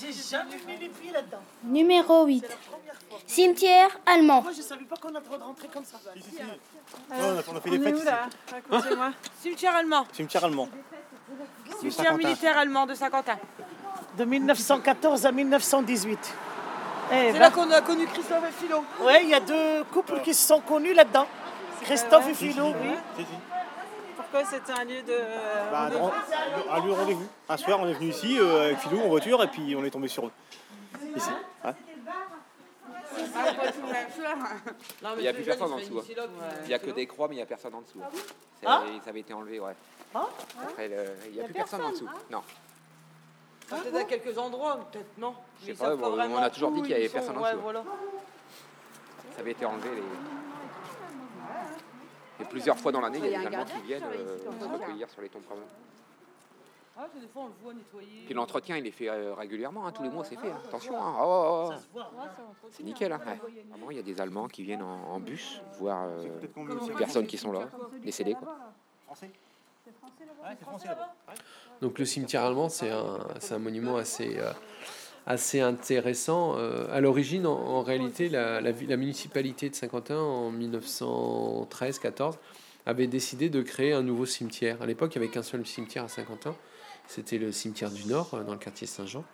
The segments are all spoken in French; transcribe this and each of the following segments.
J'ai jamais mis les pieds là-dedans. Numéro 8. Cimetière allemand. Moi, je savais pas qu'on a le droit de rentrer comme ça. Si, si, si. Ouais, on, a, fait des On fêtes où là? Racontez-moi. Cimetière allemand. Cimetière allemand. Cimetière militaire allemand de Saint-Quentin. De 1914 à 1918. Eh, C'est va- là qu'on a connu Christophe et Philo. Ouais, il y a deux couples qui se sont connus là-dedans. Christophe et Philo, oui. Pourquoi c'était un lieu de. Bah, de- dans- à lieu de rendez-vous. Un soir, on est venu ici euh, avec Philou en voiture et puis on est tombé sur eux. Ici. Ouais. Ah, Il y a plus personne en dessous, Il n'y a que des croix, mais il n'y a personne en dessous. C'est- Ah Ça avait été enlevé, ouais. Ah Après, le- il n'y a, plus personne, en dessous. Non. Peut-être à quelques endroits, peut-être non. Je sais Ils pas, savent bon, vraiment on a toujours dit où qu'il y avait ils sont. personne en Ouais, dessous. voilà. Ça avait été enlevé. Les... Plusieurs fois dans l'année, il y a des Allemands qui viennent euh, se recueillir sur les tombes. Ah, des. Puis l'entretien, il est fait euh, régulièrement, hein, tous les mois c'est fait. hein. Attention, hein. Oh, oh, oh. C'est nickel. Hein. ouais. Vraiment, il y a des Allemands qui viennent en, en bus voir euh, aussi- personnes qui sont là, décédées. Quoi. Français Ouais, c'est français là-bas. Donc le cimetière allemand, c'est un, c'est un monument assez, euh, assez intéressant. Euh, à l'origine, en, réalité, la, la, la municipalité de Saint-Quentin, en 1913-14, avait décidé de créer un nouveau cimetière. À l'époque, il n'y avait qu'un seul cimetière à Saint-Quentin. C'était le cimetière du Nord, euh, dans le quartier Saint-Jean,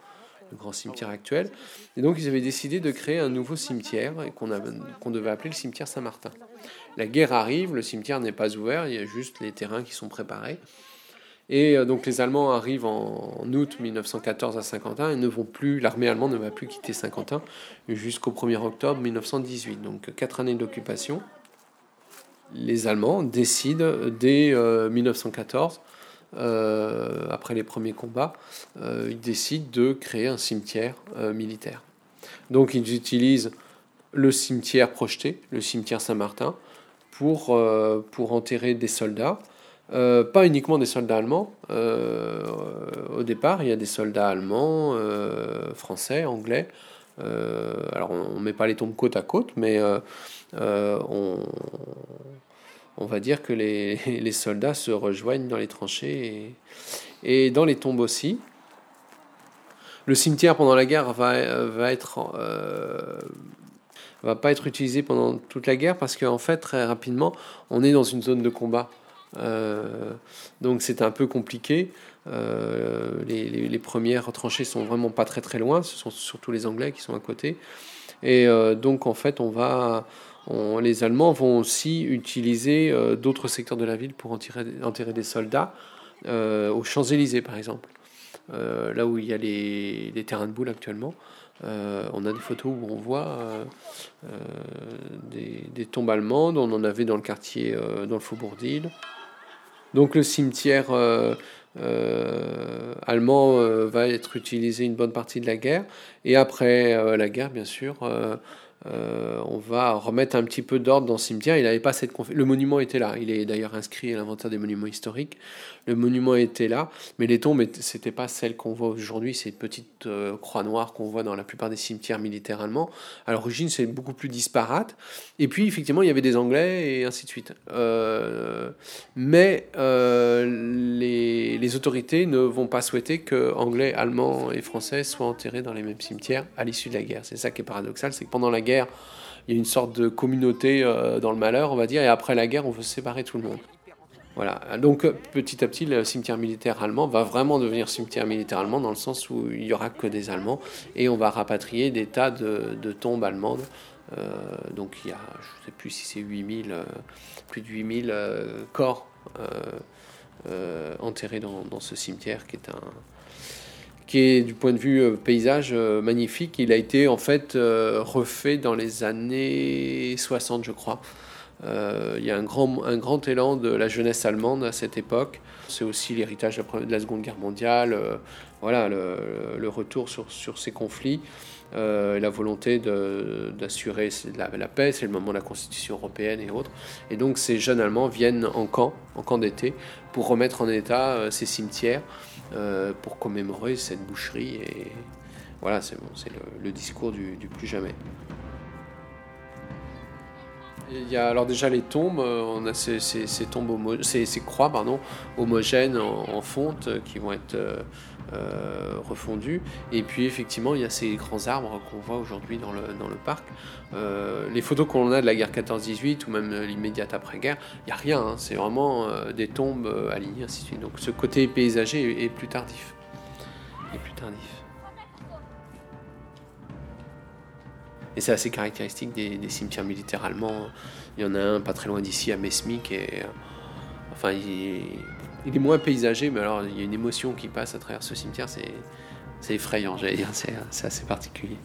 le grand cimetière actuel. Et donc, ils avaient décidé de créer un nouveau cimetière et qu'on qu'on devait appeler le cimetière Saint-Martin. La guerre arrive, le cimetière n'est pas ouvert, il y a juste les terrains qui sont préparés. Et euh, donc les Allemands arrivent en, août 1914 à Saint-Quentin et ne vont plus, l'armée allemande ne va plus quitter Saint-Quentin jusqu'au 1er octobre 1918. Donc quatre années d'occupation. Les Allemands décident dès euh, 1914, euh, après les premiers combats, euh, ils décident de créer un cimetière euh, militaire. Donc ils utilisent le cimetière projeté, le cimetière Saint-Martin, pour, euh, pour enterrer des soldats. Euh, pas uniquement des soldats allemands. Euh, au départ, il y a des soldats allemands, euh, français, anglais. Alors, on ne met pas les tombes côte à côte, mais on, va dire que les, les soldats se rejoignent dans les tranchées et, dans les tombes aussi. Le cimetière pendant la guerre va, va être va pas être utilisé pendant toute la guerre parce qu'en fait très rapidement on est dans une zone de combat donc c'est un peu compliqué. Euh, les, premières tranchées sont vraiment pas très très loin. Ce sont surtout les Anglais qui sont à côté. Et euh, donc en fait, on va, les Allemands vont aussi utiliser euh, d'autres secteurs de la ville pour enterrer, des soldats. Euh, aux Champs-Élysées par exemple, Euh, là où il y a les, terrains de boules actuellement. Euh, on a des photos où on voit euh, euh, des, tombes allemandes. On en avait dans le quartier, euh, dans le faubourg d'Île. Donc le cimetière euh, euh, allemand euh, va être utilisé une bonne partie de la guerre. Et après la guerre, bien sûr, euh, on va remettre un petit peu d'ordre dans le cimetière. Il avait pas cette Le monument était là. Il est d'ailleurs inscrit à l'inventaire des monuments historiques. Le monument était là, mais les tombes, c'était pas celles qu'on voit aujourd'hui, ces petites euh, croix noires qu'on voit dans la plupart des cimetières militaires allemands. À l'origine, c'est beaucoup plus disparate. Et puis, effectivement, il y avait des Anglais et ainsi de suite. Euh, mais les, les autorités ne vont pas souhaiter que Anglais, Allemands et Français soient enterrés dans les mêmes cimetières à l'issue de la guerre. C'est ça qui est paradoxal, c'est que pendant la guerre, il y a une sorte de communauté euh, dans le malheur, on va dire, et après la guerre, on veut séparer tout le monde. Voilà. Donc euh, petit à petit, le cimetière militaire allemand va vraiment devenir cimetière militaire allemand dans le sens où il y aura que des Allemands et on va rapatrier des tas de, tombes allemandes. Euh, donc il y a, je ne sais plus si c'est 8000, euh, plus de 8000 euh, corps enterrés dans ce cimetière qui est un qui est du point de vue euh, paysage euh, magnifique. Il a été en fait euh, refait dans les années 60, je crois. Euh, il y a un grand, un grand élan de la jeunesse allemande à cette époque. C'est aussi l'héritage de la Seconde Guerre mondiale, euh, voilà, le, retour sur, sur ces conflits, euh, la volonté d'assurer la, paix, c'est le moment de la Constitution européenne et autres. Et donc ces jeunes Allemands viennent en camp, en camp d'été, pour remettre en état euh, ces cimetières, pour commémorer cette boucherie. Et voilà, c'est bon, le, discours du plus jamais. Il y a alors déjà les tombes, euh, on a ces, tombes ces, croix pardon, homogènes en, fonte euh, qui vont être euh, refondus. Et puis effectivement, il y a ces grands arbres qu'on voit aujourd'hui dans le, dans le parc. Les photos qu'on a de la guerre 14-18 ou même l'immédiate après-guerre, il n'y a rien. hein. C'est vraiment des tombes alignées, ainsi de suite. Donc ce côté paysager. Est plus tardif. Et c'est assez caractéristique des, cimetières militaires allemands. Il y en a un pas très loin d'ici, à qui est. euh, Enfin, il est, moins paysager, mais alors il y a une émotion qui passe à travers ce cimetière, c'est effrayant, j'allais dire, c'est assez particulier.